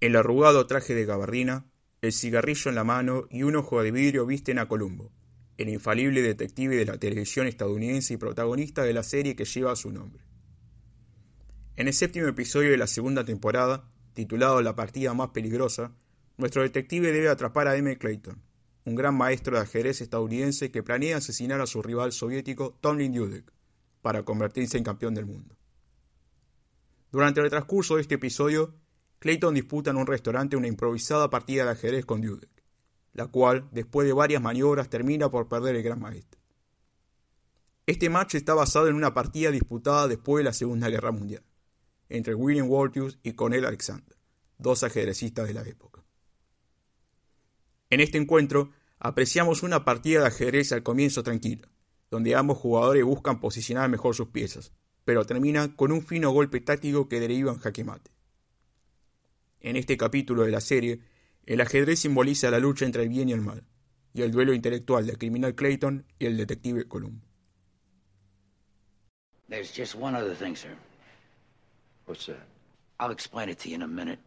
El arrugado traje de gabardina, el cigarrillo en la mano y un ojo de vidrio visten a Columbo, el infalible detective de la televisión estadounidense y protagonista de la serie que lleva su nombre. En el séptimo episodio de la segunda temporada, titulado La partida más peligrosa, nuestro detective debe atrapar a M. Clayton, un gran maestro de ajedrez estadounidense que planea asesinar a su rival soviético Tomlin Dudek para convertirse en campeón del mundo. Durante el transcurso de este episodio, Clayton disputa en un restaurante una improvisada partida de ajedrez con Dudek, la cual, después de varias maniobras, termina por perder el gran maestro. Este match está basado en una partida disputada después de la Segunda Guerra Mundial, entre William Walters y Cornel Alexander, dos ajedrecistas de la época. En este encuentro, apreciamos una partida de ajedrez al comienzo tranquila, donde ambos jugadores buscan posicionar mejor sus piezas, pero termina con un fino golpe táctico que deriva en jaque mate. En este capítulo de la serie, el ajedrez simboliza la lucha entre el bien y el mal, y el duelo intelectual del criminal Clayton y el detective Columbo. There's just one other thing, sir. What's that? I'll explain it to you in a minute.